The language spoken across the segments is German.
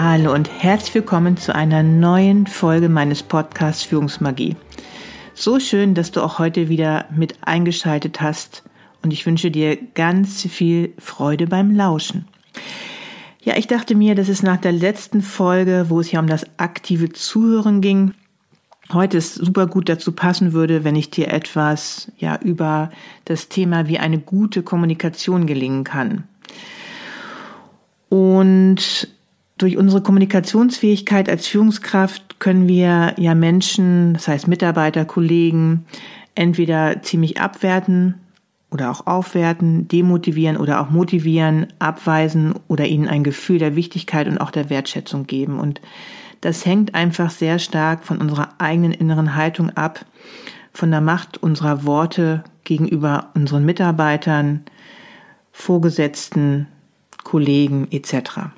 Hallo und herzlich willkommen zu einer neuen Folge meines Podcasts Führungsmagie. So schön, dass du auch heute wieder mit eingeschaltet hast und ich wünsche dir ganz viel Freude beim Lauschen. Ja, ich dachte mir, dass es nach der letzten Folge, wo es ja um das aktive Zuhören ging, heute es super gut dazu passen würde, wenn ich dir etwas ja über das Thema, wie eine gute Kommunikation gelingen kann. Und durch unsere Kommunikationsfähigkeit als Führungskraft können wir ja Menschen, das heißt Mitarbeiter, Kollegen, entweder ziemlich abwerten oder auch aufwerten, demotivieren oder auch motivieren, abweisen oder ihnen ein Gefühl der Wichtigkeit und auch der Wertschätzung geben. Und das hängt einfach sehr stark von unserer eigenen inneren Haltung ab, von der Macht unserer Worte gegenüber unseren Mitarbeitern, Vorgesetzten, Kollegen etc.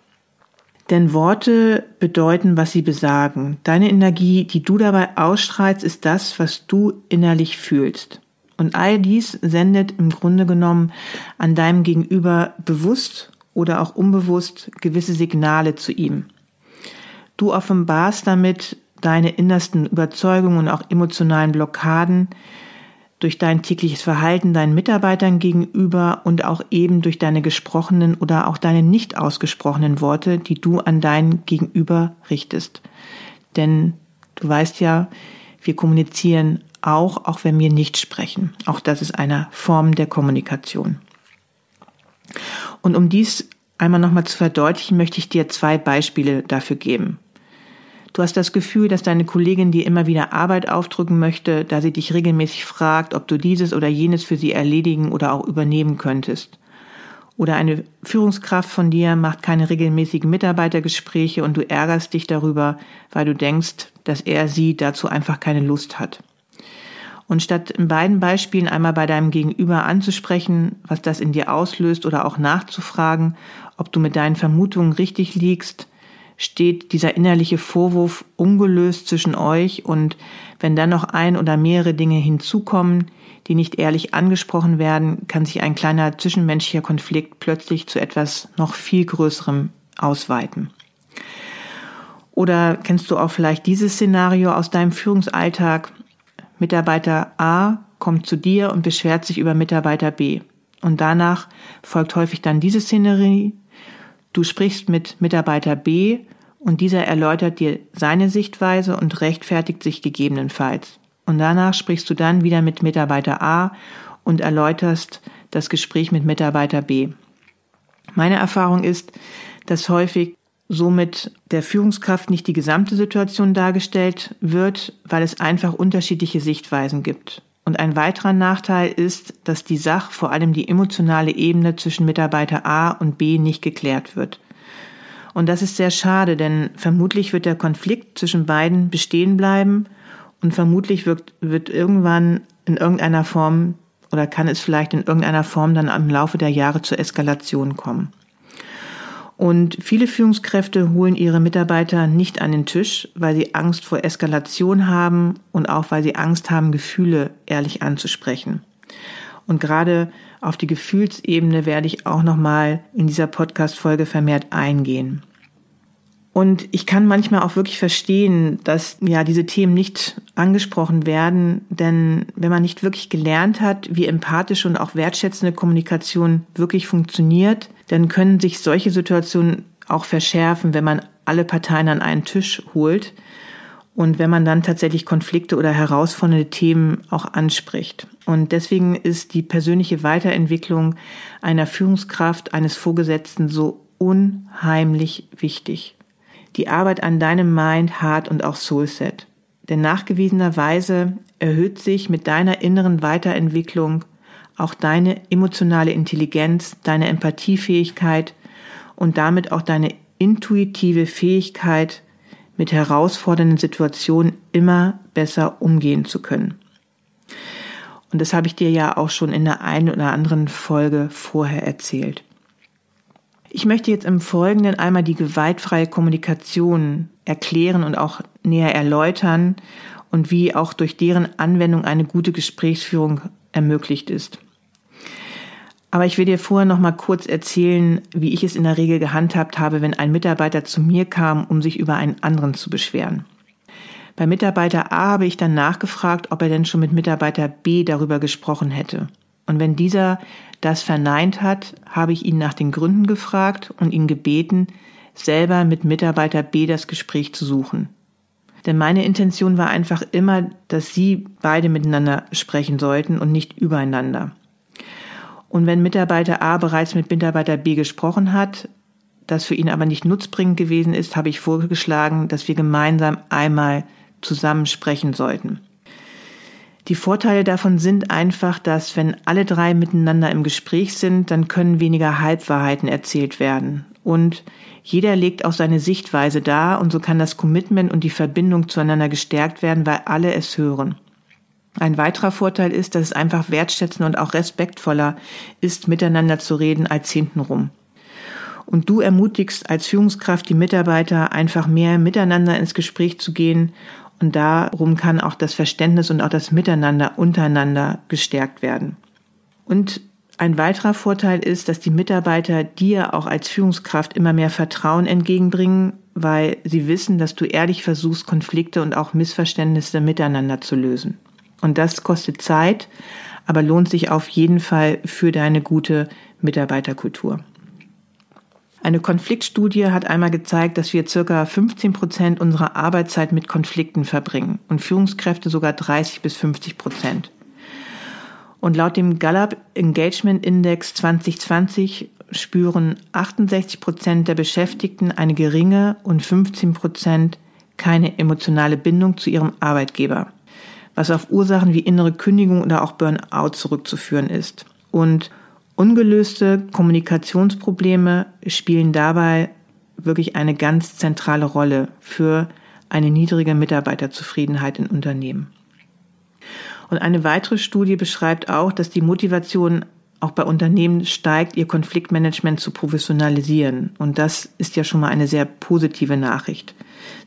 Denn Worte bedeuten, was sie besagen. Deine Energie, die du dabei ausstrahlst, ist das, was du innerlich fühlst. Und all dies sendet im Grunde genommen an deinem Gegenüber bewusst oder auch unbewusst gewisse Signale zu ihm. Du offenbarst damit deine innersten Überzeugungen und auch emotionalen Blockaden durch dein tägliches Verhalten deinen Mitarbeitern gegenüber und auch eben durch deine gesprochenen oder auch deine nicht ausgesprochenen Worte, die du an dein Gegenüber richtest. Denn du weißt ja, wir kommunizieren auch, auch wenn wir nicht sprechen. Auch das ist eine Form der Kommunikation. Und um dies einmal nochmal zu verdeutlichen, möchte ich dir zwei Beispiele dafür geben. Du hast das Gefühl, dass deine Kollegin dir immer wieder Arbeit aufdrücken möchte, da sie dich regelmäßig fragt, ob du dieses oder jenes für sie erledigen oder auch übernehmen könntest. Oder eine Führungskraft von dir macht keine regelmäßigen Mitarbeitergespräche und du ärgerst dich darüber, weil du denkst, dass er sie dazu einfach keine Lust hat. Und statt in beiden Beispielen einmal bei deinem Gegenüber anzusprechen, was das in dir auslöst oder auch nachzufragen, ob du mit deinen Vermutungen richtig liegst, steht dieser innerliche Vorwurf ungelöst zwischen euch und wenn dann noch ein oder mehrere Dinge hinzukommen, die nicht ehrlich angesprochen werden, kann sich ein kleiner zwischenmenschlicher Konflikt plötzlich zu etwas noch viel Größerem ausweiten. Oder kennst du auch vielleicht dieses Szenario aus deinem Führungsalltag? Mitarbeiter A kommt zu dir und beschwert sich über Mitarbeiter B. Und danach folgt häufig dann diese Szenerie, Du sprichst mit Mitarbeiter B und dieser erläutert dir seine Sichtweise und rechtfertigt sich gegebenenfalls. Und danach sprichst du dann wieder mit Mitarbeiter A und erläuterst das Gespräch mit Mitarbeiter B. Meine Erfahrung ist, dass häufig somit der Führungskraft nicht die gesamte Situation dargestellt wird, weil es einfach unterschiedliche Sichtweisen gibt. Und ein weiterer Nachteil ist, dass die Sach, vor allem die emotionale Ebene zwischen Mitarbeiter A und B nicht geklärt wird. Und das ist sehr schade, denn vermutlich wird der Konflikt zwischen beiden bestehen bleiben und vermutlich wird, wird irgendwann in irgendeiner Form oder kann es vielleicht in irgendeiner Form dann im Laufe der Jahre zur Eskalation kommen. Und viele Führungskräfte holen ihre Mitarbeiter nicht an den Tisch, weil sie Angst vor Eskalation haben und auch weil sie Angst haben, Gefühle ehrlich anzusprechen. Und gerade auf die Gefühlsebene werde ich auch nochmal in dieser Podcast-Folge vermehrt eingehen. Und ich kann manchmal auch wirklich verstehen, dass ja diese Themen nicht angesprochen werden, denn wenn man nicht wirklich gelernt hat, wie empathische und auch wertschätzende Kommunikation wirklich funktioniert, dann können sich solche Situationen auch verschärfen, wenn man alle Parteien an einen Tisch holt und wenn man dann tatsächlich Konflikte oder herausfordernde Themen auch anspricht. Und deswegen ist die persönliche Weiterentwicklung einer Führungskraft, eines Vorgesetzten so unheimlich wichtig. Die Arbeit an deinem Mind, Heart und auch Soulset. Denn nachgewiesenerweise erhöht sich mit deiner inneren Weiterentwicklung auch deine emotionale Intelligenz, deine Empathiefähigkeit und damit auch deine intuitive Fähigkeit, mit herausfordernden Situationen immer besser umgehen zu können. Und das habe ich dir ja auch schon in der einen oder anderen Folge vorher erzählt. Ich möchte jetzt im Folgenden einmal die gewaltfreie Kommunikation erklären und auch näher erläutern und wie auch durch deren Anwendung eine gute Gesprächsführung ermöglicht ist. Aber ich will dir vorher noch mal kurz erzählen, wie ich es in der Regel gehandhabt habe, wenn ein Mitarbeiter zu mir kam, um sich über einen anderen zu beschweren. Bei Mitarbeiter A habe ich dann nachgefragt, ob er denn schon mit Mitarbeiter B darüber gesprochen hätte. Und wenn dieser das verneint hat, habe ich ihn nach den Gründen gefragt und ihn gebeten, selber mit Mitarbeiter B das Gespräch zu suchen. Denn meine Intention war einfach immer, dass sie beide miteinander sprechen sollten und nicht übereinander. Und wenn Mitarbeiter A bereits mit Mitarbeiter B gesprochen hat, das für ihn aber nicht nutzbringend gewesen ist, habe ich vorgeschlagen, dass wir gemeinsam einmal zusammen sprechen sollten. Die Vorteile davon sind einfach, dass wenn alle drei miteinander im Gespräch sind, dann können weniger Halbwahrheiten erzählt werden. Und jeder legt auch seine Sichtweise dar und so kann das Commitment und die Verbindung zueinander gestärkt werden, weil alle es hören. Ein weiterer Vorteil ist, dass es einfach wertschätzender und auch respektvoller ist, miteinander zu reden als hintenrum. Und du ermutigst als Führungskraft die Mitarbeiter einfach mehr miteinander ins Gespräch zu gehen und darum kann auch das Verständnis und auch das Miteinander untereinander gestärkt werden. Und ein weiterer Vorteil ist, dass die Mitarbeiter dir auch als Führungskraft immer mehr Vertrauen entgegenbringen, weil sie wissen, dass du ehrlich versuchst, Konflikte und auch Missverständnisse miteinander zu lösen. Und das kostet Zeit, aber lohnt sich auf jeden Fall für deine gute Mitarbeiterkultur. Eine Konfliktstudie hat einmal gezeigt, dass wir circa 15 Prozent unserer Arbeitszeit mit Konflikten verbringen und Führungskräfte sogar 30 bis 50 Prozent. Und laut dem Gallup Engagement Index 2020 spüren 68 Prozent der Beschäftigten eine geringe und 15 Prozent keine emotionale Bindung zu ihrem Arbeitgeber was auf Ursachen wie innere Kündigung oder auch Burnout zurückzuführen ist. Und ungelöste Kommunikationsprobleme spielen dabei wirklich eine ganz zentrale Rolle für eine niedrige Mitarbeiterzufriedenheit in Unternehmen. Und eine weitere Studie beschreibt auch, dass die Motivation auch bei Unternehmen steigt, ihr Konfliktmanagement zu professionalisieren. Und das ist ja schon mal eine sehr positive Nachricht.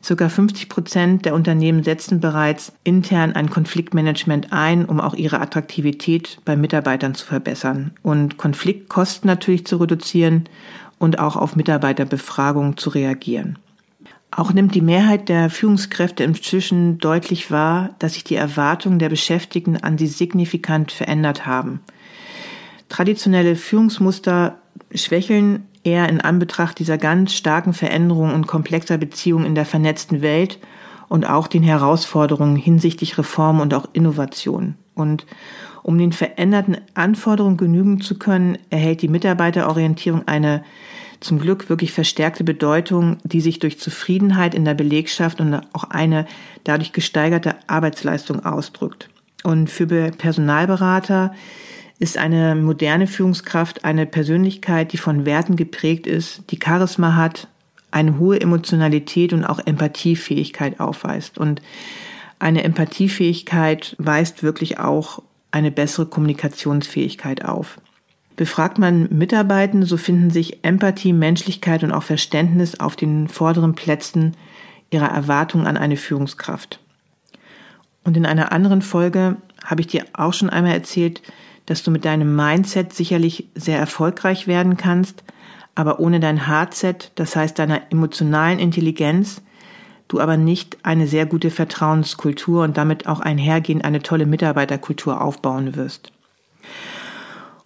Circa 50 Prozent der Unternehmen setzen bereits intern ein Konfliktmanagement ein, um auch ihre Attraktivität bei Mitarbeitern zu verbessern und Konfliktkosten natürlich zu reduzieren und auch auf Mitarbeiterbefragungen zu reagieren. Auch nimmt die Mehrheit der Führungskräfte inzwischen deutlich wahr, dass sich die Erwartungen der Beschäftigten an sie signifikant verändert haben. Traditionelle Führungsmuster schwächeln eher in Anbetracht dieser ganz starken Veränderungen und komplexer Beziehungen in der vernetzten Welt und auch den Herausforderungen hinsichtlich Reform und auch Innovation. Und um den veränderten Anforderungen genügen zu können, erhält die Mitarbeiterorientierung eine zum Glück wirklich verstärkte Bedeutung, die sich durch Zufriedenheit in der Belegschaft und auch eine dadurch gesteigerte Arbeitsleistung ausdrückt. Und für Personalberater ist eine moderne Führungskraft eine Persönlichkeit, die von Werten geprägt ist, die Charisma hat, eine hohe Emotionalität und auch Empathiefähigkeit aufweist. Und eine Empathiefähigkeit weist wirklich auch eine bessere Kommunikationsfähigkeit auf. Befragt man Mitarbeitende, so finden sich Empathie, Menschlichkeit und auch Verständnis auf den vorderen Plätzen ihrer Erwartungen an eine Führungskraft. Und in einer anderen Folge habe ich dir auch schon einmal erzählt, dass du mit deinem Mindset sicherlich sehr erfolgreich werden kannst, aber ohne dein Hardset, das heißt deiner emotionalen Intelligenz, du aber nicht eine sehr gute Vertrauenskultur und damit auch einhergehend eine tolle Mitarbeiterkultur aufbauen wirst.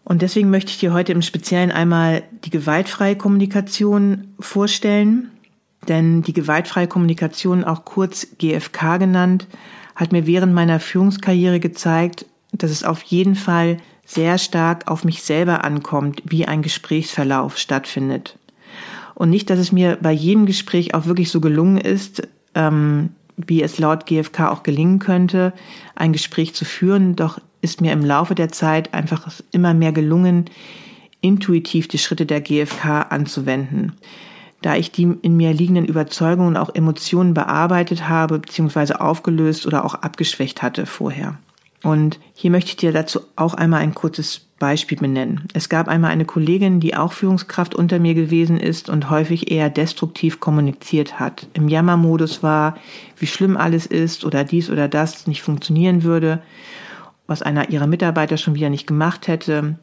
Und deswegen möchte ich dir heute im Speziellen einmal die gewaltfreie Kommunikation vorstellen. Denn die gewaltfreie Kommunikation, auch kurz GFK genannt, hat mir während meiner Führungskarriere gezeigt, dass es auf jeden Fall sehr stark auf mich selber ankommt, wie ein Gesprächsverlauf stattfindet. Und nicht, dass es mir bei jedem Gespräch auch wirklich so gelungen ist, ähm, wie es laut GfK auch gelingen könnte, ein Gespräch zu führen. Doch ist mir im Laufe der Zeit einfach immer mehr gelungen, intuitiv die Schritte der GfK anzuwenden. Da ich die in mir liegenden Überzeugungen und auch Emotionen bearbeitet habe, beziehungsweise aufgelöst oder auch abgeschwächt hatte vorher. Und hier möchte ich dir dazu auch einmal ein kurzes Beispiel benennen. Es gab einmal eine Kollegin, die auch Führungskraft unter mir gewesen ist und häufig eher destruktiv kommuniziert hat. Im Jammermodus war, wie schlimm alles ist oder dies oder das nicht funktionieren würde, was einer ihrer Mitarbeiter schon wieder nicht gemacht hätte.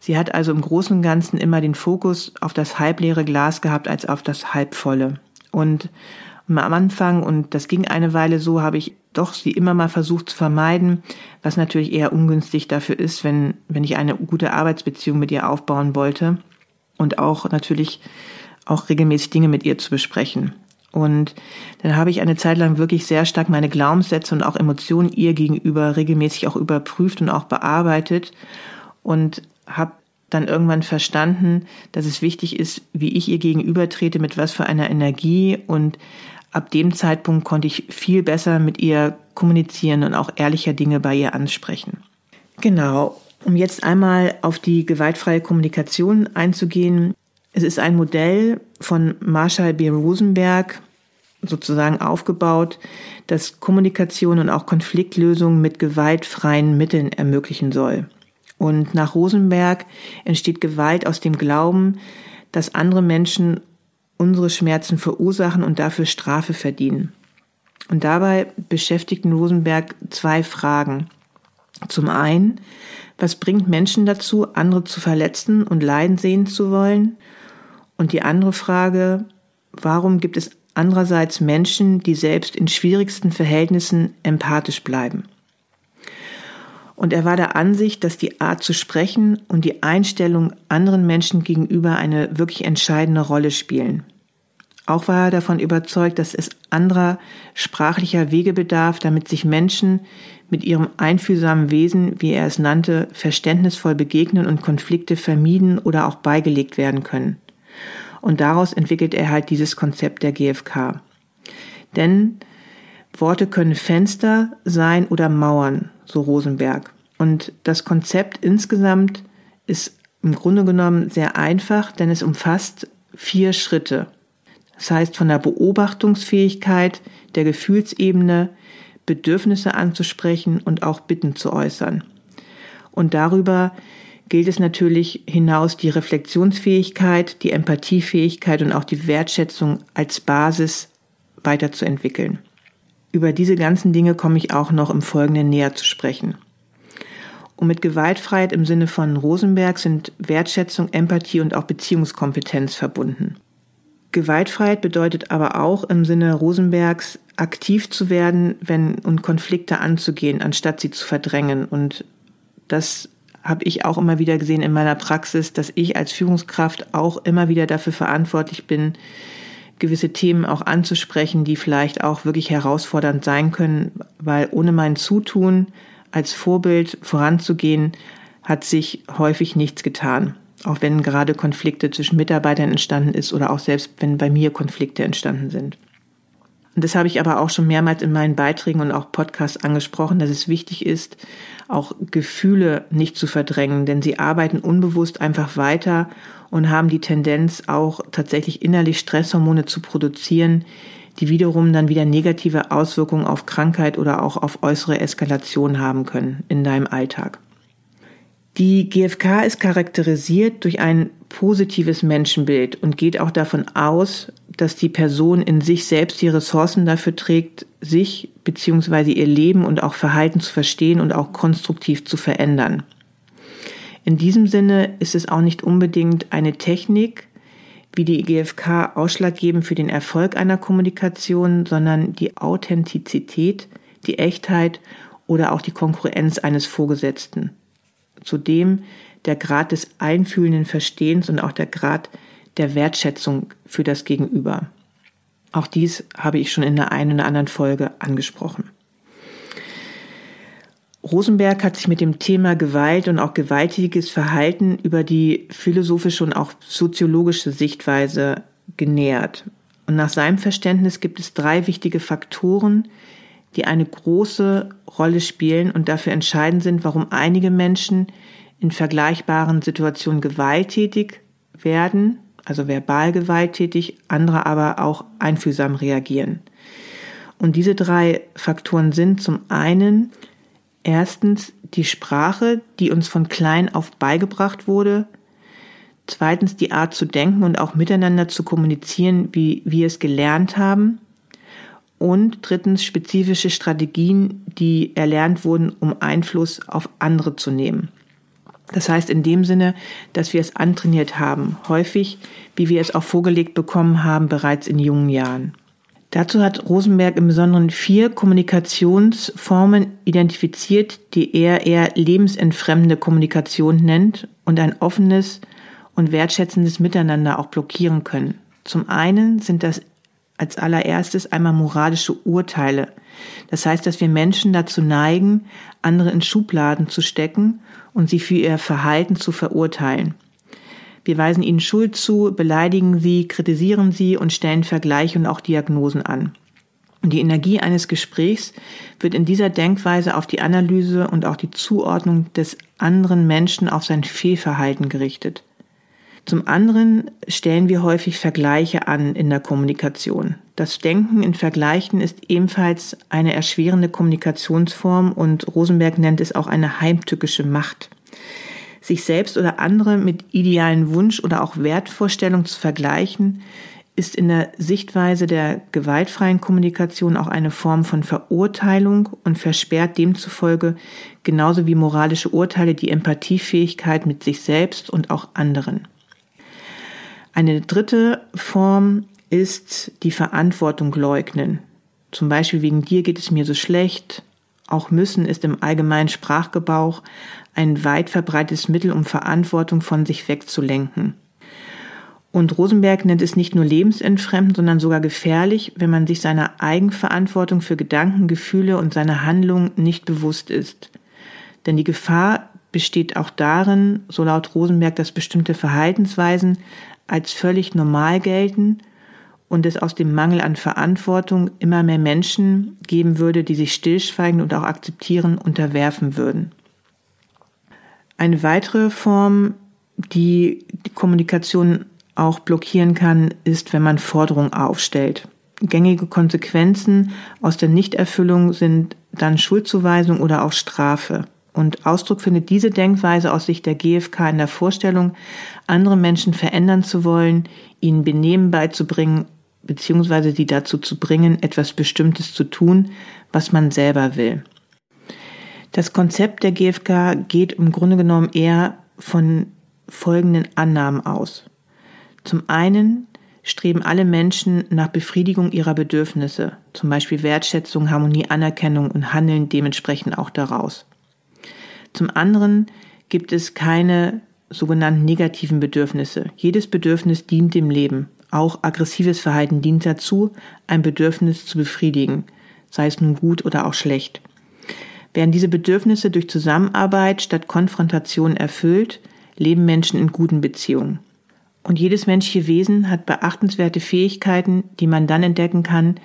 Sie hat also im Großen und Ganzen immer den Fokus auf das halbleere Glas gehabt als auf das halbvolle. Und am Anfang, und das ging eine Weile so, habe ich doch sie immer mal versucht zu vermeiden, was natürlich eher ungünstig dafür ist, wenn, wenn ich eine gute Arbeitsbeziehung mit ihr aufbauen wollte und auch natürlich auch regelmäßig Dinge mit ihr zu besprechen. Und dann habe ich eine Zeit lang wirklich sehr stark meine Glaubenssätze und auch Emotionen ihr gegenüber regelmäßig auch überprüft und auch bearbeitet und habe dann irgendwann verstanden, dass es wichtig ist, wie ich ihr gegenüber trete, mit was für einer Energie und ab dem Zeitpunkt konnte ich viel besser mit ihr kommunizieren und auch ehrlicher Dinge bei ihr ansprechen. Genau, um jetzt einmal auf die gewaltfreie Kommunikation einzugehen. Es ist ein Modell von Marshall B. Rosenberg sozusagen aufgebaut, das Kommunikation und auch Konfliktlösung mit gewaltfreien Mitteln ermöglichen soll. Und nach Rosenberg entsteht Gewalt aus dem Glauben, dass andere Menschen unsere Schmerzen verursachen und dafür Strafe verdienen. Und dabei beschäftigten Rosenberg zwei Fragen. Zum einen, was bringt Menschen dazu, andere zu verletzen und leiden sehen zu wollen? Und die andere Frage, warum gibt es andererseits Menschen, die selbst in schwierigsten Verhältnissen empathisch bleiben? Und er war der Ansicht, dass die Art zu sprechen und die Einstellung anderen Menschen gegenüber eine wirklich entscheidende Rolle spielen. Auch war er davon überzeugt, dass es anderer sprachlicher Wege bedarf, damit sich Menschen mit ihrem einfühlsamen Wesen, wie er es nannte, verständnisvoll begegnen und Konflikte vermieden oder auch beigelegt werden können. Und daraus entwickelt er halt dieses Konzept der GfK. Denn Worte können Fenster sein oder Mauern, so Rosenberg. Und das Konzept insgesamt ist im Grunde genommen sehr einfach, denn es umfasst vier Schritte. Das heißt, von der Beobachtungsfähigkeit, der Gefühlsebene, Bedürfnisse anzusprechen und auch Bitten zu äußern. Und darüber gilt es natürlich hinaus, die Reflexionsfähigkeit, die Empathiefähigkeit und auch die Wertschätzung als Basis weiterzuentwickeln. Über diese ganzen Dinge komme ich auch noch im Folgenden näher zu sprechen. Und mit Gewaltfreiheit im Sinne von Rosenberg sind Wertschätzung, Empathie und auch Beziehungskompetenz verbunden. Gewaltfreiheit bedeutet aber auch im Sinne Rosenbergs aktiv zu werden, wenn und Konflikte anzugehen, anstatt sie zu verdrängen. Und das habe ich auch immer wieder gesehen in meiner Praxis, dass ich als Führungskraft auch immer wieder dafür verantwortlich bin, gewisse Themen auch anzusprechen, die vielleicht auch wirklich herausfordernd sein können, weil ohne mein Zutun als Vorbild voranzugehen, hat sich häufig nichts getan auch wenn gerade Konflikte zwischen Mitarbeitern entstanden ist oder auch selbst wenn bei mir Konflikte entstanden sind. Und das habe ich aber auch schon mehrmals in meinen Beiträgen und auch Podcasts angesprochen, dass es wichtig ist, auch Gefühle nicht zu verdrängen, denn sie arbeiten unbewusst einfach weiter und haben die Tendenz auch tatsächlich innerlich Stresshormone zu produzieren, die wiederum dann wieder negative Auswirkungen auf Krankheit oder auch auf äußere Eskalation haben können in deinem Alltag. Die GfK ist charakterisiert durch ein positives Menschenbild und geht auch davon aus, dass die Person in sich selbst die Ressourcen dafür trägt, sich bzw. ihr Leben und auch Verhalten zu verstehen und auch konstruktiv zu verändern. In diesem Sinne ist es auch nicht unbedingt eine Technik, wie die GfK ausschlaggebend für den Erfolg einer Kommunikation, sondern die Authentizität, die Echtheit oder auch die Konkurrenz eines Vorgesetzten zu dem, der Grad des einfühlenden Verstehens und auch der Grad der Wertschätzung für das Gegenüber. Auch dies habe ich schon in der einen oder anderen Folge angesprochen. Rosenberg hat sich mit dem Thema Gewalt und auch gewalttätiges Verhalten über die philosophische und auch soziologische Sichtweise genähert. Und nach seinem Verständnis gibt es drei wichtige Faktoren, die eine große Rolle spielen und dafür entscheidend sind, warum einige Menschen in vergleichbaren Situationen gewalttätig werden, also verbal gewalttätig, andere aber auch einfühlsam reagieren. Und diese drei Faktoren sind zum einen Erstens die Sprache, die uns von klein auf beigebracht wurde. Zweitens die Art zu denken und auch miteinander zu kommunizieren, wie wir es gelernt haben. Und drittens spezifische Strategien, die erlernt wurden, um Einfluss auf andere zu nehmen. Das heißt in dem Sinne, dass wir es antrainiert haben, häufig, wie wir es auch vorgelegt bekommen haben, bereits in jungen Jahren. Dazu hat Rosenberg im Besonderen vier Kommunikationsformen identifiziert, die er eher lebensentfremdende Kommunikation nennt und ein offenes und wertschätzendes Miteinander auch blockieren können. Zum einen sind das als allererstes einmal moralische Urteile. Das heißt, dass wir Menschen dazu neigen, andere in Schubladen zu stecken und sie für ihr Verhalten zu verurteilen. Wir weisen ihnen Schuld zu, beleidigen sie, kritisieren sie und stellen Vergleiche und auch Diagnosen an. Und die Energie eines Gesprächs wird in dieser Denkweise auf die Analyse und auch die Zuordnung des anderen Menschen auf sein Fehlverhalten gerichtet. Zum anderen stellen wir häufig Vergleiche an in der Kommunikation. Das Denken in Vergleichen ist ebenfalls eine erschwerende Kommunikationsform und Rosenberg nennt es auch eine heimtückische Macht sich selbst oder andere mit idealen Wunsch oder auch Wertvorstellungen zu vergleichen, ist in der Sichtweise der gewaltfreien Kommunikation auch eine Form von Verurteilung und versperrt demzufolge genauso wie moralische Urteile die Empathiefähigkeit mit sich selbst und auch anderen. Eine dritte Form ist die Verantwortung leugnen. Zum Beispiel wegen dir geht es mir so schlecht. Auch müssen ist im allgemeinen Sprachgebrauch ein weit verbreitetes Mittel, um Verantwortung von sich wegzulenken. Und Rosenberg nennt es nicht nur lebensentfremdend, sondern sogar gefährlich, wenn man sich seiner Eigenverantwortung für Gedanken, Gefühle und seine Handlungen nicht bewusst ist. Denn die Gefahr besteht auch darin, so laut Rosenberg, dass bestimmte Verhaltensweisen als völlig normal gelten und es aus dem Mangel an Verantwortung immer mehr Menschen geben würde, die sich stillschweigend und auch akzeptieren unterwerfen würden. Eine weitere Form, die die Kommunikation auch blockieren kann, ist, wenn man Forderungen aufstellt. Gängige Konsequenzen aus der Nichterfüllung sind dann Schuldzuweisung oder auch Strafe. Und Ausdruck findet diese Denkweise aus Sicht der GfK in der Vorstellung, andere Menschen verändern zu wollen, ihnen Benehmen beizubringen, beziehungsweise sie dazu zu bringen, etwas Bestimmtes zu tun, was man selber will. Das Konzept der GfK geht im Grunde genommen eher von folgenden Annahmen aus. Zum einen streben alle Menschen nach Befriedigung ihrer Bedürfnisse, zum Beispiel Wertschätzung, Harmonie, Anerkennung und handeln dementsprechend auch daraus. Zum anderen gibt es keine sogenannten negativen Bedürfnisse. Jedes Bedürfnis dient dem Leben. Auch aggressives Verhalten dient dazu, ein Bedürfnis zu befriedigen, sei es nun gut oder auch schlecht. Werden diese Bedürfnisse durch Zusammenarbeit statt Konfrontation erfüllt, leben Menschen in guten Beziehungen. Und jedes menschliche Wesen hat beachtenswerte Fähigkeiten, die man dann entdecken kann,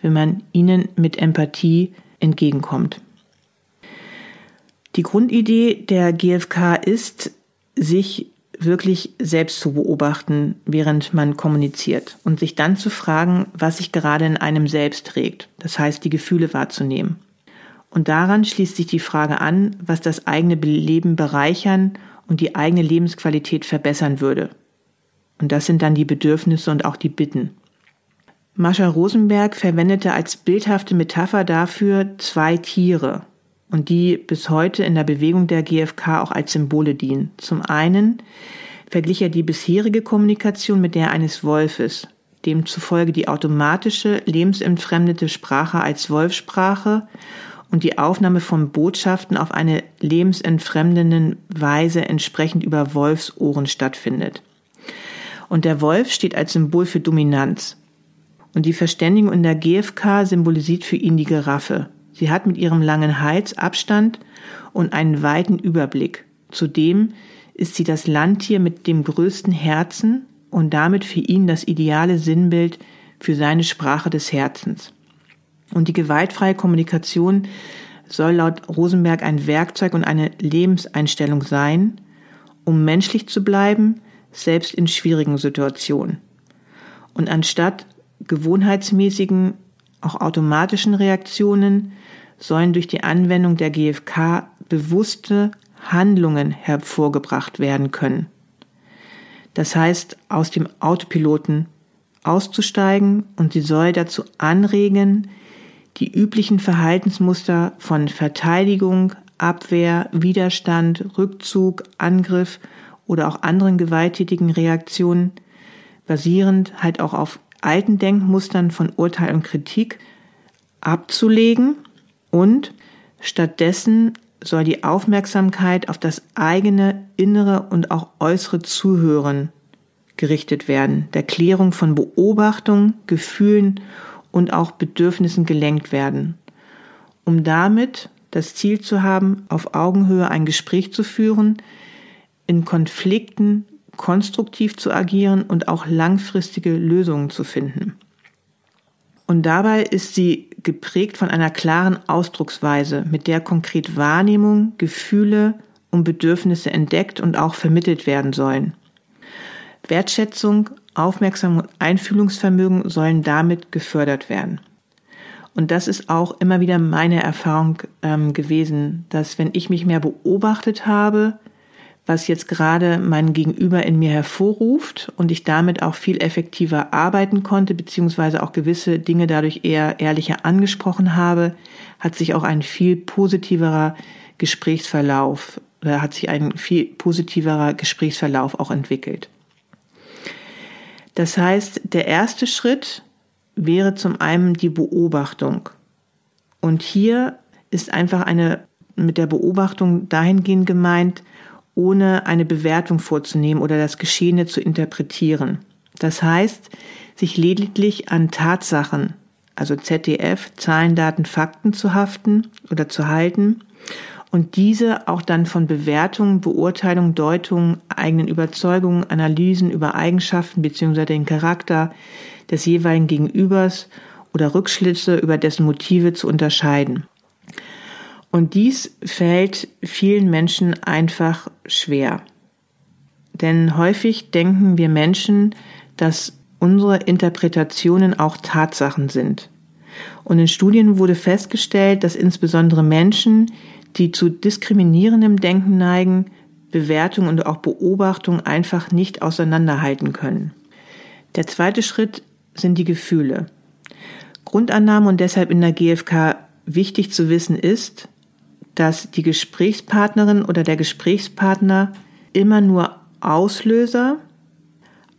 wenn man ihnen mit Empathie entgegenkommt. Die Grundidee der GfK ist, sich wirklich selbst zu beobachten, während man kommuniziert und sich dann zu fragen, was sich gerade in einem selbst trägt, das heißt die Gefühle wahrzunehmen. Und daran schließt sich die Frage an, was das eigene Leben bereichern und die eigene Lebensqualität verbessern würde. Und das sind dann die Bedürfnisse und auch die Bitten. Mascha Rosenberg verwendete als bildhafte Metapher dafür zwei Tiere und die bis heute in der Bewegung der GfK auch als Symbole dienen. Zum einen verglich er die bisherige Kommunikation mit der eines Wolfes, demzufolge die automatische lebensentfremdete Sprache als Wolfsprache und die Aufnahme von Botschaften auf eine lebensentfremdenden Weise entsprechend über Wolfsohren stattfindet. Und der Wolf steht als Symbol für Dominanz. Und die Verständigung in der GfK symbolisiert für ihn die Giraffe. Sie hat mit ihrem langen Hals Abstand und einen weiten Überblick. Zudem ist sie das Landtier mit dem größten Herzen und damit für ihn das ideale Sinnbild für seine Sprache des Herzens. Und die gewaltfreie Kommunikation soll laut Rosenberg ein Werkzeug und eine Lebenseinstellung sein, um menschlich zu bleiben, selbst in schwierigen Situationen. Und anstatt gewohnheitsmäßigen, auch automatischen Reaktionen sollen durch die Anwendung der GfK bewusste Handlungen hervorgebracht werden können. Das heißt, aus dem Autopiloten auszusteigen und sie soll dazu anregen, die üblichen Verhaltensmuster von Verteidigung, Abwehr, Widerstand, Rückzug, Angriff oder auch anderen gewalttätigen Reaktionen, basierend halt auch auf alten Denkmustern von Urteil und Kritik, abzulegen und stattdessen soll die Aufmerksamkeit auf das eigene innere und auch äußere Zuhören gerichtet werden, der Klärung von Beobachtung, Gefühlen und auch Bedürfnissen gelenkt werden, um damit das Ziel zu haben, auf Augenhöhe ein Gespräch zu führen, in Konflikten konstruktiv zu agieren und auch langfristige Lösungen zu finden. Und dabei ist sie geprägt von einer klaren Ausdrucksweise, mit der konkret Wahrnehmung, Gefühle und Bedürfnisse entdeckt und auch vermittelt werden sollen. Wertschätzung, Aufmerksam und Einfühlungsvermögen sollen damit gefördert werden. Und das ist auch immer wieder meine Erfahrung ähm, gewesen, dass wenn ich mich mehr beobachtet habe, was jetzt gerade mein Gegenüber in mir hervorruft und ich damit auch viel effektiver arbeiten konnte, beziehungsweise auch gewisse Dinge dadurch eher ehrlicher angesprochen habe, hat sich auch ein viel positiverer Gesprächsverlauf, oder hat sich ein viel positiverer Gesprächsverlauf auch entwickelt. Das heißt, der erste Schritt wäre zum einen die Beobachtung. Und hier ist einfach eine mit der Beobachtung dahingehend gemeint, ohne eine Bewertung vorzunehmen oder das Geschehene zu interpretieren. Das heißt, sich lediglich an Tatsachen, also ZDF, Zahlen, Daten, Fakten zu haften oder zu halten und diese auch dann von Bewertungen, Beurteilungen, Deutungen, eigenen Überzeugungen, Analysen über Eigenschaften bzw. den Charakter des jeweiligen Gegenübers oder Rückschlüsse über dessen Motive zu unterscheiden. Und dies fällt vielen Menschen einfach schwer. Denn häufig denken wir Menschen, dass unsere Interpretationen auch Tatsachen sind. Und in Studien wurde festgestellt, dass insbesondere Menschen, die zu diskriminierendem Denken neigen, Bewertung und auch Beobachtung einfach nicht auseinanderhalten können. Der zweite Schritt sind die Gefühle. Grundannahme und deshalb in der GfK wichtig zu wissen ist, dass die Gesprächspartnerin oder der Gesprächspartner immer nur Auslöser,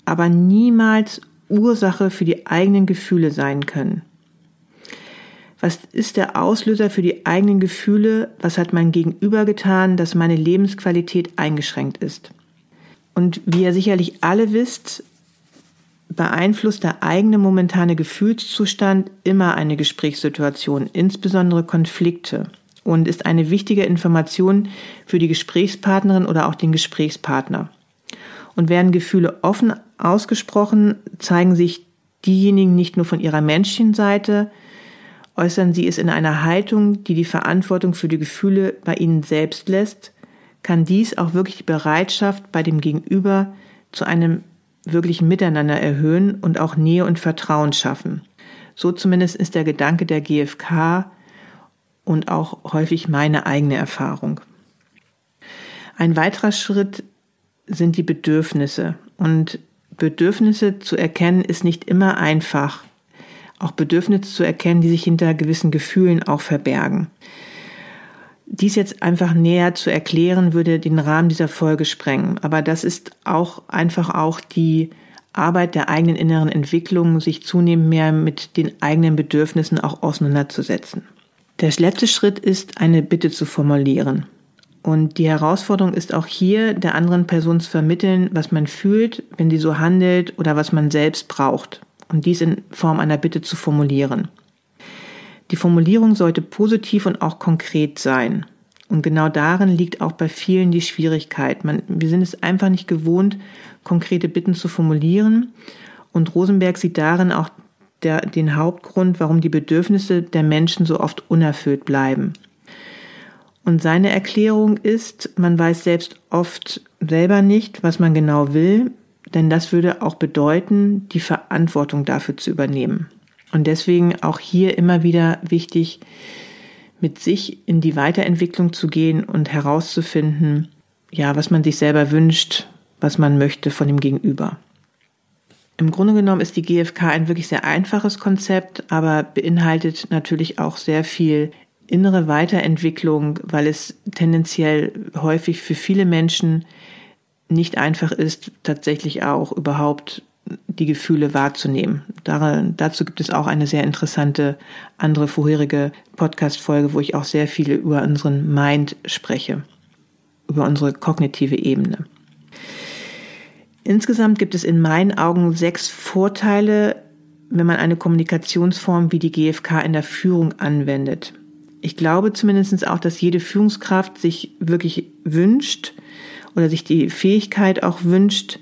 aber niemals Ursache für die eigenen Gefühle sein können. Was ist der Auslöser für die eigenen Gefühle? Was hat mein Gegenüber getan, dass meine Lebensqualität eingeschränkt ist? Und wie ihr sicherlich alle wisst, beeinflusst der eigene momentane Gefühlszustand immer eine Gesprächssituation, insbesondere Konflikte und ist eine wichtige Information für die Gesprächspartnerin oder auch den Gesprächspartner. Und werden Gefühle offen ausgesprochen, zeigen sich diejenigen nicht nur von ihrer Menschenseite, äußern sie es in einer Haltung, die die Verantwortung für die Gefühle bei ihnen selbst lässt, kann dies auch wirklich die Bereitschaft bei dem Gegenüber zu einem wirklichen Miteinander erhöhen und auch Nähe und Vertrauen schaffen. So zumindest ist der Gedanke der GfK und auch häufig meine eigene Erfahrung. Ein weiterer Schritt sind die Bedürfnisse. Und Bedürfnisse zu erkennen ist nicht immer einfach. Auch Bedürfnisse zu erkennen, die sich hinter gewissen Gefühlen auch verbergen. Dies jetzt einfach näher zu erklären, würde den Rahmen dieser Folge sprengen. Aber das ist auch einfach auch die Arbeit der eigenen inneren Entwicklung, sich zunehmend mehr mit den eigenen Bedürfnissen auch auseinanderzusetzen. Der letzte Schritt ist, eine Bitte zu formulieren. Und die Herausforderung ist auch hier, der anderen Person zu vermitteln, was man fühlt, wenn sie so handelt oder was man selbst braucht. Und dies in Form einer Bitte zu formulieren. Die Formulierung sollte positiv und auch konkret sein. Und genau darin liegt auch bei vielen die Schwierigkeit. Man, wir sind es einfach nicht gewohnt, konkrete Bitten zu formulieren. Und Rosenberg sieht darin auch der, den Hauptgrund, warum die Bedürfnisse der Menschen so oft unerfüllt bleiben. Und seine Erklärung ist, man weiß selbst oft selber nicht, was man genau will, denn das würde auch bedeuten, die Verantwortung dafür zu übernehmen. Und deswegen auch hier immer wieder wichtig, mit sich in die Weiterentwicklung zu gehen und herauszufinden, ja, was man sich selber wünscht, was man möchte von dem Gegenüber. Im Grunde genommen ist die GfK ein wirklich sehr einfaches Konzept, aber beinhaltet natürlich auch sehr viel innere Weiterentwicklung, weil es tendenziell häufig für viele Menschen nicht einfach ist, tatsächlich auch überhaupt die Gefühle wahrzunehmen. dazu gibt es auch eine sehr interessante andere vorherige Podcast-Folge, wo ich auch sehr viel über unseren Mind spreche, über unsere kognitive Ebene. Insgesamt gibt es in meinen Augen sechs Vorteile, wenn man eine Kommunikationsform wie die GfK in der Führung anwendet. Ich glaube zumindest auch, dass jede Führungskraft sich wirklich wünscht oder sich die Fähigkeit auch wünscht,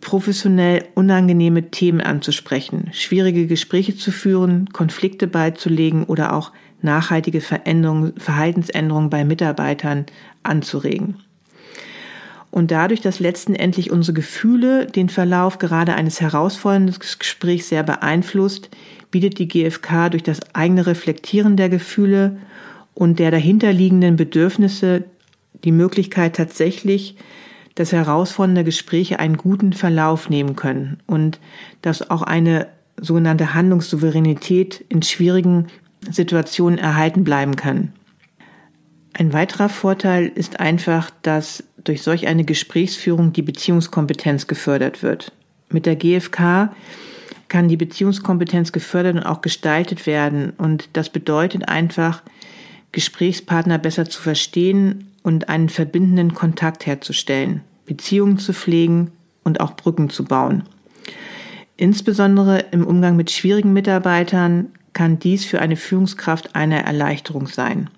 professionell unangenehme Themen anzusprechen, schwierige Gespräche zu führen, Konflikte beizulegen oder auch nachhaltige Veränderungen, Verhaltensänderungen bei Mitarbeitern anzuregen. Und dadurch, dass letztendlich unsere Gefühle den Verlauf gerade eines herausfordernden Gesprächs sehr beeinflusst, bietet die GfK durch das eigene Reflektieren der Gefühle und der dahinterliegenden Bedürfnisse die Möglichkeit tatsächlich dass herausfordernde Gespräche einen guten Verlauf nehmen können und dass auch eine sogenannte Handlungssouveränität in schwierigen Situationen erhalten bleiben kann. Ein weiterer Vorteil ist einfach, dass durch solch eine Gesprächsführung die Beziehungskompetenz gefördert wird. Mit der GfK kann die Beziehungskompetenz gefördert und auch gestaltet werden. Und das bedeutet einfach, Gesprächspartner besser zu verstehen und einen verbindenden Kontakt herzustellen. Beziehungen zu pflegen und auch Brücken zu bauen. Insbesondere im Umgang mit schwierigen Mitarbeitern kann dies für eine Führungskraft eine Erleichterung sein.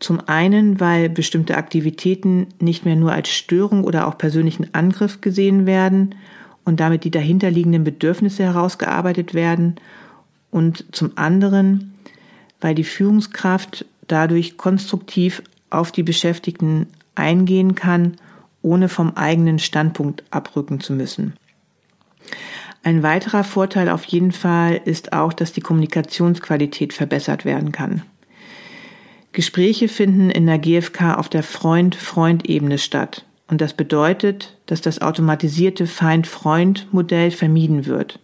Zum einen, weil bestimmte Aktivitäten nicht mehr nur als Störung oder auch persönlichen Angriff gesehen werden und damit die dahinterliegenden Bedürfnisse herausgearbeitet werden. Und zum anderen, weil die Führungskraft dadurch konstruktiv auf die Beschäftigten eingehen kann ohne vom eigenen Standpunkt abrücken zu müssen. Ein weiterer Vorteil auf jeden Fall ist auch, dass die Kommunikationsqualität verbessert werden kann. Gespräche finden in der GfK auf der Freund-Freund-Ebene statt. Und das bedeutet, dass das automatisierte Feind-Freund-Modell vermieden wird.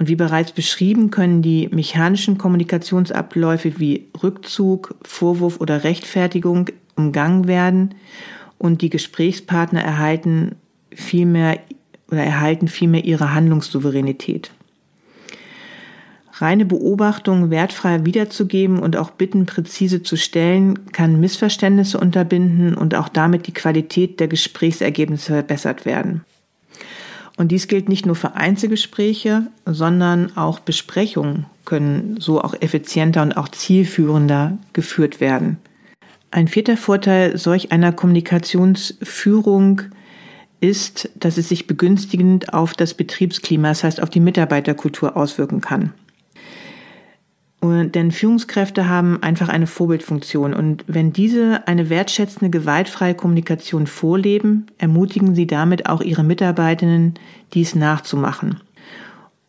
Und wie bereits beschrieben, können die mechanischen Kommunikationsabläufe wie Rückzug, Vorwurf oder Rechtfertigung umgangen werden und die Gesprächspartner erhalten vielmehr oder erhalten vielmehr ihre Handlungssouveränität. Reine Beobachtung wertfrei wiederzugeben und auch Bitten präzise zu stellen, kann Missverständnisse unterbinden und auch damit die Qualität der Gesprächsergebnisse verbessert werden. Und dies gilt nicht nur für Einzelgespräche, sondern auch Besprechungen können so auch effizienter und auch zielführender geführt werden. Ein vierter Vorteil solch einer Kommunikationsführung ist, dass es sich begünstigend auf das Betriebsklima, das heißt auf die Mitarbeiterkultur auswirken kann. Und, denn Führungskräfte haben einfach eine Vorbildfunktion und wenn diese eine wertschätzende, gewaltfreie Kommunikation vorleben, ermutigen sie damit auch ihre Mitarbeitenden, dies nachzumachen.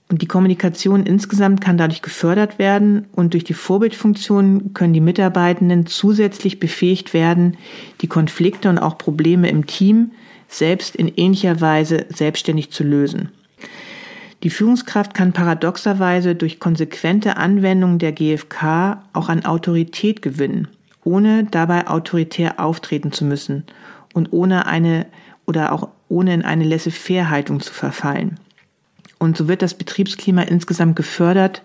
Und die Kommunikation insgesamt kann dadurch gefördert werden und durch die Vorbildfunktion können die Mitarbeitenden zusätzlich befähigt werden, die Konflikte und auch Probleme im Team selbst in ähnlicher Weise selbstständig zu lösen. Die Führungskraft kann paradoxerweise durch konsequente Anwendung der GfK auch an Autorität gewinnen, ohne dabei autoritär auftreten zu müssen und ohne eine oder auch ohne in eine Laissez-faire-Haltung zu verfallen. Und so wird das Betriebsklima insgesamt gefördert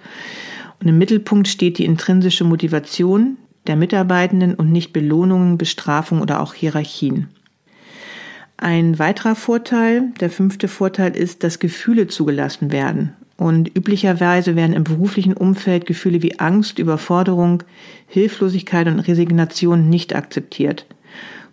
Und im Mittelpunkt steht die intrinsische Motivation der Mitarbeitenden und nicht Belohnungen, Bestrafung oder auch Hierarchien. Ein weiterer Vorteil, der fünfte Vorteil ist, dass Gefühle zugelassen werden. Und üblicherweise werden im beruflichen Umfeld Gefühle wie Angst, Überforderung, Hilflosigkeit und Resignation nicht akzeptiert.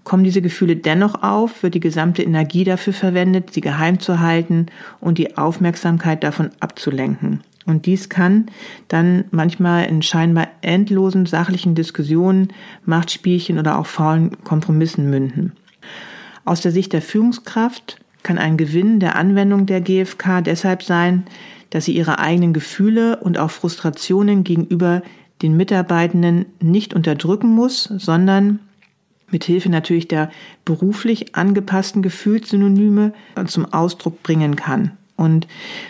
Kommen diese Gefühle dennoch auf, wird die gesamte Energie dafür verwendet, sie geheim zu halten und die Aufmerksamkeit davon abzulenken. Und dies kann dann manchmal in scheinbar endlosen sachlichen Diskussionen, Machtspielchen oder auch faulen Kompromissen münden. Aus der Sicht der Führungskraft kann ein Gewinn der Anwendung der GfK deshalb sein, dass sie ihre eigenen Gefühle und auch Frustrationen gegenüber den Mitarbeitenden nicht unterdrücken muss, sondern mithilfe natürlich der beruflich angepassten Gefühlssynonyme zum Ausdruck bringen kann. Und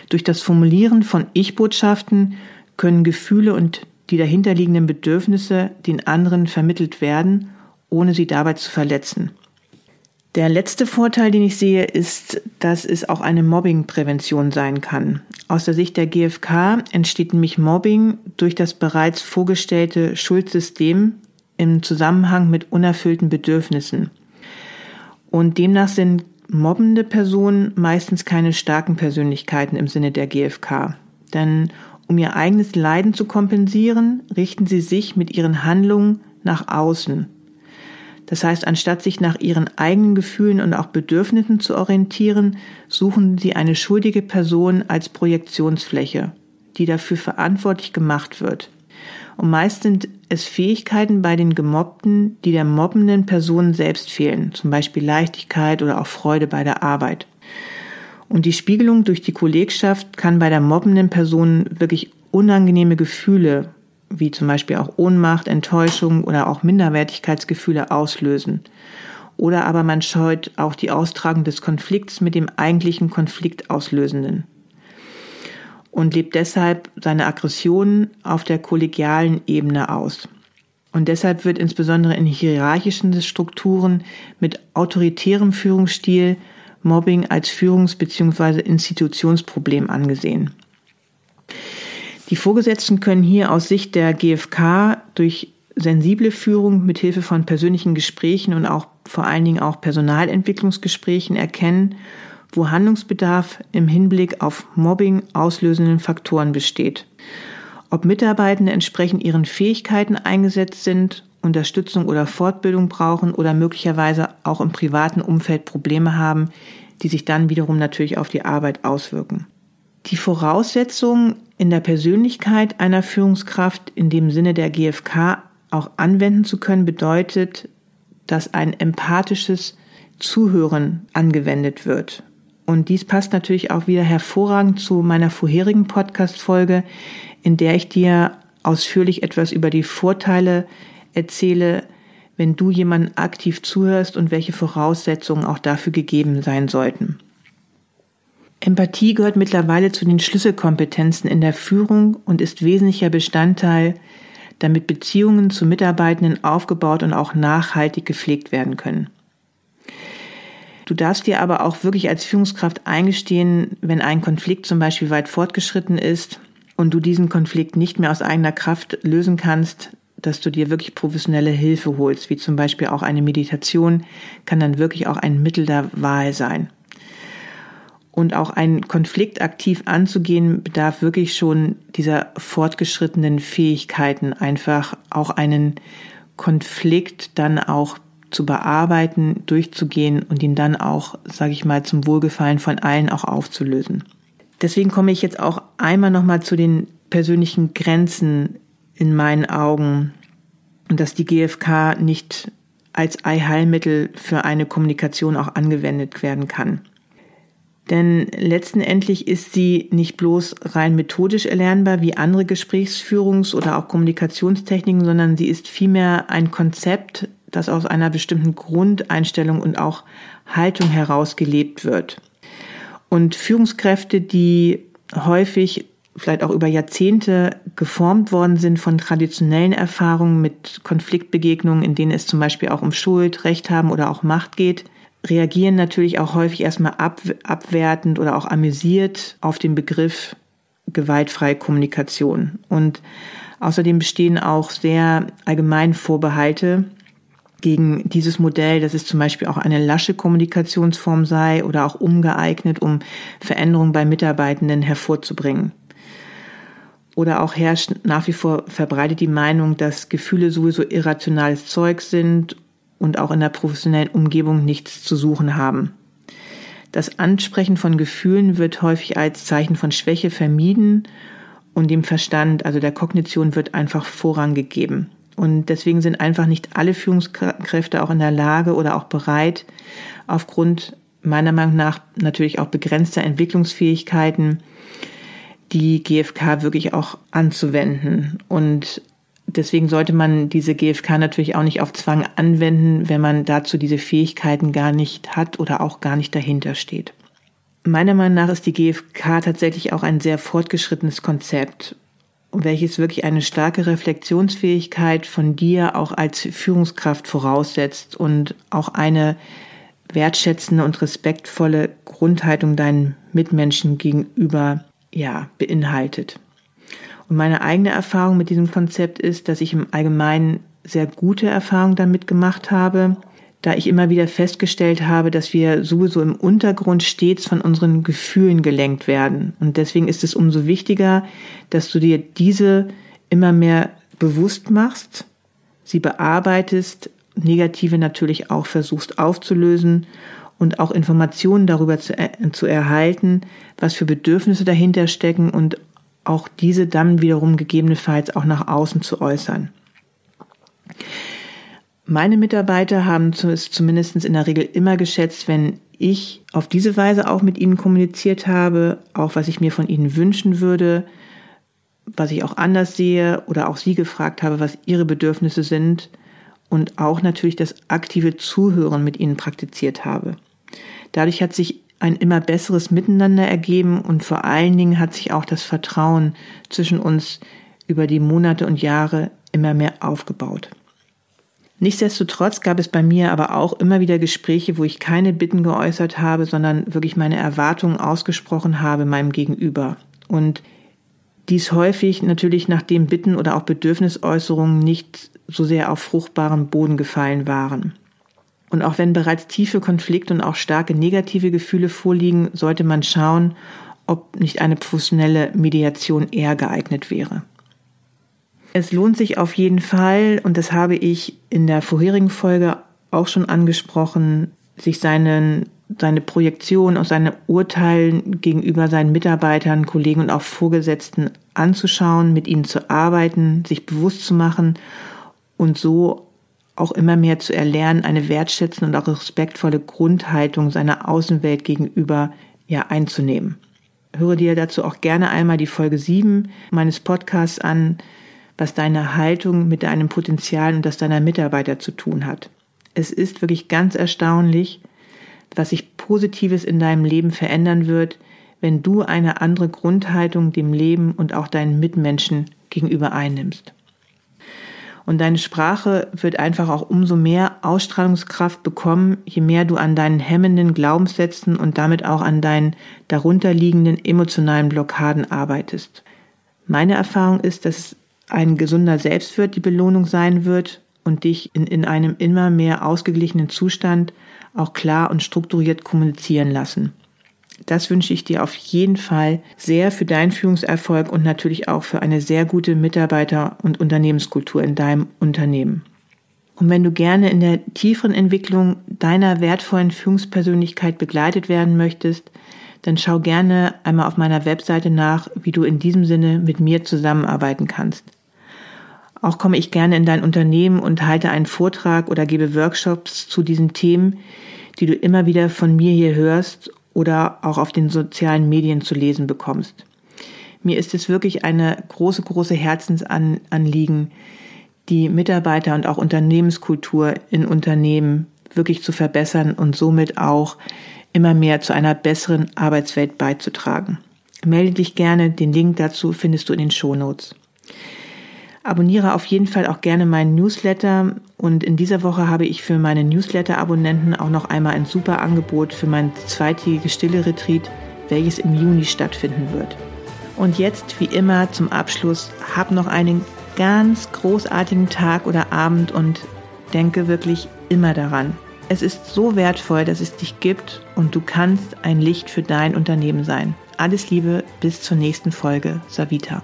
durch das Formulieren von Ich-Botschaften können Gefühle und die dahinterliegenden Bedürfnisse den anderen vermittelt werden, ohne sie dabei zu verletzen. Der letzte Vorteil, den ich sehe, ist, dass es auch eine Mobbingprävention sein kann. Aus der Sicht der GfK entsteht nämlich Mobbing durch das bereits vorgestellte Schuldsystem im Zusammenhang mit unerfüllten Bedürfnissen. Und demnach sind mobbende Personen meistens keine starken Persönlichkeiten im Sinne der GfK. Denn um ihr eigenes Leiden zu kompensieren, richten sie sich mit ihren Handlungen nach außen. Das heißt, anstatt sich nach ihren eigenen Gefühlen und auch Bedürfnissen zu orientieren, suchen sie eine schuldige Person als Projektionsfläche, die dafür verantwortlich gemacht wird. Und meist sind es Fähigkeiten bei den Gemobbten, die der mobbenden Person selbst fehlen, zum Beispiel Leichtigkeit oder auch Freude bei der Arbeit. Und die Spiegelung durch die Kollegschaft kann bei der mobbenden Person wirklich unangenehme Gefühle, wie zum Beispiel auch Ohnmacht, Enttäuschung oder auch Minderwertigkeitsgefühle auslösen. Oder aber man scheut auch die Austragung des Konflikts mit dem eigentlichen Konfliktauslösenden und lebt deshalb seine Aggressionen auf der kollegialen Ebene aus. Und deshalb wird insbesondere in hierarchischen Strukturen mit autoritärem Führungsstil Mobbing als Führungs- bzw. Institutionsproblem angesehen. Die Vorgesetzten können hier aus Sicht der GfK durch sensible Führung mit Hilfe von persönlichen Gesprächen und auch vor allen Dingen auch Personalentwicklungsgesprächen erkennen, wo Handlungsbedarf im Hinblick auf Mobbing auslösenden Faktoren besteht. Ob Mitarbeitende entsprechend ihren Fähigkeiten eingesetzt sind, Unterstützung oder Fortbildung brauchen oder möglicherweise auch im privaten Umfeld Probleme haben, die sich dann wiederum natürlich auf die Arbeit auswirken. Die Voraussetzungen in der Persönlichkeit einer Führungskraft in dem Sinne der GfK auch anwenden zu können, bedeutet, dass ein empathisches Zuhören angewendet wird. Und dies passt natürlich auch wieder hervorragend zu meiner vorherigen Podcast-Folge, in der ich dir ausführlich etwas über die Vorteile erzähle, wenn du jemanden aktiv zuhörst und welche Voraussetzungen auch dafür gegeben sein sollten. Empathie gehört mittlerweile zu den Schlüsselkompetenzen in der Führung und ist wesentlicher Bestandteil, damit Beziehungen zu Mitarbeitenden aufgebaut und auch nachhaltig gepflegt werden können. Du darfst dir aber auch wirklich als Führungskraft eingestehen, wenn ein Konflikt zum Beispiel weit fortgeschritten ist und du diesen Konflikt nicht mehr aus eigener Kraft lösen kannst, dass du dir wirklich professionelle Hilfe holst, wie zum Beispiel auch eine Meditation, kann dann wirklich auch ein Mittel der Wahl sein. Und auch einen Konflikt aktiv anzugehen, bedarf wirklich schon dieser fortgeschrittenen Fähigkeiten, einfach auch einen Konflikt dann auch zu bearbeiten, durchzugehen und ihn dann auch, sage ich mal, zum Wohlgefallen von allen auch aufzulösen. Deswegen komme ich jetzt auch einmal nochmal zu den persönlichen Grenzen in meinen Augen und dass die GfK nicht als Eiheilmittel für eine Kommunikation auch angewendet werden kann. Denn letztendlich ist sie nicht bloß rein methodisch erlernbar wie andere Gesprächsführungs- oder auch Kommunikationstechniken, sondern sie ist vielmehr ein Konzept, das aus einer bestimmten Grundeinstellung und auch Haltung heraus gelebt wird. Und Führungskräfte, die häufig vielleicht auch über Jahrzehnte geformt worden sind von traditionellen Erfahrungen mit Konfliktbegegnungen, in denen es zum Beispiel auch um Schuld, Recht haben oder auch Macht geht, reagieren natürlich auch häufig erstmal ab, abwertend oder auch amüsiert auf den Begriff gewaltfreie Kommunikation. Und außerdem bestehen auch sehr allgemein Vorbehalte gegen dieses Modell, dass es zum Beispiel auch eine lasche Kommunikationsform sei oder auch ungeeignet, um Veränderungen bei Mitarbeitenden hervorzubringen. Oder auch herrscht nach wie vor verbreitet die Meinung, dass Gefühle sowieso irrationales Zeug sind und auch in der professionellen Umgebung nichts zu suchen haben. Das Ansprechen von Gefühlen wird häufig als Zeichen von Schwäche vermieden und dem Verstand, also der Kognition, wird einfach Vorrang gegeben. Und deswegen sind einfach nicht alle Führungskräfte auch in der Lage oder auch bereit, aufgrund meiner Meinung nach natürlich auch begrenzter Entwicklungsfähigkeiten, die GfK wirklich auch anzuwenden. Und deswegen sollte man diese GfK natürlich auch nicht auf Zwang anwenden, wenn man dazu diese Fähigkeiten gar nicht hat oder auch gar nicht dahinter steht. Meiner Meinung nach ist die GfK tatsächlich auch ein sehr fortgeschrittenes Konzept, welches wirklich eine starke Reflexionsfähigkeit von dir auch als Führungskraft voraussetzt und auch eine wertschätzende und respektvolle Grundhaltung deinen Mitmenschen gegenüber ja, beinhaltet. Und meine eigene Erfahrung mit diesem Konzept ist, dass ich im Allgemeinen sehr gute Erfahrungen damit gemacht habe, da ich immer wieder festgestellt habe, dass wir sowieso im Untergrund stets von unseren Gefühlen gelenkt werden. Und deswegen ist es umso wichtiger, dass du dir diese immer mehr bewusst machst, sie bearbeitest, negative natürlich auch versuchst aufzulösen und auch Informationen darüber zu, äh, zu erhalten, was für Bedürfnisse dahinter stecken und auch diese dann wiederum gegebenenfalls auch nach außen zu äußern. Meine Mitarbeiter haben es zumindest in der Regel immer geschätzt, wenn ich auf diese Weise auch mit ihnen kommuniziert habe, auch was ich mir von ihnen wünschen würde, was ich auch anders sehe oder auch sie gefragt habe, was ihre Bedürfnisse sind und auch natürlich das aktive Zuhören mit ihnen praktiziert habe. Dadurch hat sich ein immer besseres Miteinander ergeben und vor allen Dingen hat sich auch das Vertrauen zwischen uns über die Monate und Jahre immer mehr aufgebaut. Nichtsdestotrotz gab es bei mir aber auch immer wieder Gespräche, wo ich keine Bitten geäußert habe, sondern wirklich meine Erwartungen ausgesprochen habe meinem Gegenüber. Und dies häufig natürlich nachdem Bitten oder auch Bedürfnisäußerungen nicht so sehr auf fruchtbaren Boden gefallen waren. Und auch wenn bereits tiefe Konflikte und auch starke negative Gefühle vorliegen, sollte man schauen, ob nicht eine professionelle Mediation eher geeignet wäre. Es lohnt sich auf jeden Fall, und das habe ich in der vorherigen Folge auch schon angesprochen, sich seinen, seine Projektion aus seinen Urteilen gegenüber seinen Mitarbeitern, Kollegen und auch Vorgesetzten anzuschauen, mit ihnen zu arbeiten, sich bewusst zu machen und so auch immer mehr zu erlernen, eine wertschätzende und auch respektvolle Grundhaltung seiner Außenwelt gegenüber ja einzunehmen. Höre dir dazu auch gerne einmal die Folge 7 meines Podcasts an, was deine Haltung mit deinem Potenzial und das deiner Mitarbeiter zu tun hat. Es ist wirklich ganz erstaunlich, was sich Positives in deinem Leben verändern wird, wenn du eine andere Grundhaltung dem Leben und auch deinen Mitmenschen gegenüber einnimmst. Und deine Sprache wird einfach auch umso mehr Ausstrahlungskraft bekommen, je mehr du an deinen hemmenden Glaubenssätzen und damit auch an deinen darunterliegenden emotionalen Blockaden arbeitest. Meine Erfahrung ist, dass ein gesunder Selbstwert die Belohnung sein wird und dich in, in einem immer mehr ausgeglichenen Zustand auch klar und strukturiert kommunizieren lassen. Das wünsche ich dir auf jeden Fall sehr für deinen Führungserfolg und natürlich auch für eine sehr gute Mitarbeiter- und Unternehmenskultur in deinem Unternehmen. Und wenn du gerne in der tieferen Entwicklung deiner wertvollen Führungspersönlichkeit begleitet werden möchtest, dann schau gerne einmal auf meiner Webseite nach, wie du in diesem Sinne mit mir zusammenarbeiten kannst. Auch komme ich gerne in dein Unternehmen und halte einen Vortrag oder gebe Workshops zu diesen Themen, die du immer wieder von mir hier hörst oder auch auf den sozialen Medien zu lesen bekommst. Mir ist es wirklich eine große, große Herzensanliegen, die Mitarbeiter und auch Unternehmenskultur in Unternehmen wirklich zu verbessern und somit auch immer mehr zu einer besseren Arbeitswelt beizutragen. Melde dich gerne, den Link dazu findest du in den Shownotes. Abonniere auf jeden Fall auch gerne meinen Newsletter und in dieser Woche habe ich für meine Newsletter-Abonnenten auch noch einmal ein super Angebot für mein zweitägiges Stille-Retreat, welches im Juni stattfinden wird. Und jetzt, wie immer, zum Abschluss, hab noch einen ganz großartigen Tag oder Abend und denke wirklich immer daran. Es ist so wertvoll, dass es dich gibt und du kannst ein Licht für dein Unternehmen sein. Alles Liebe, bis zur nächsten Folge. Savita.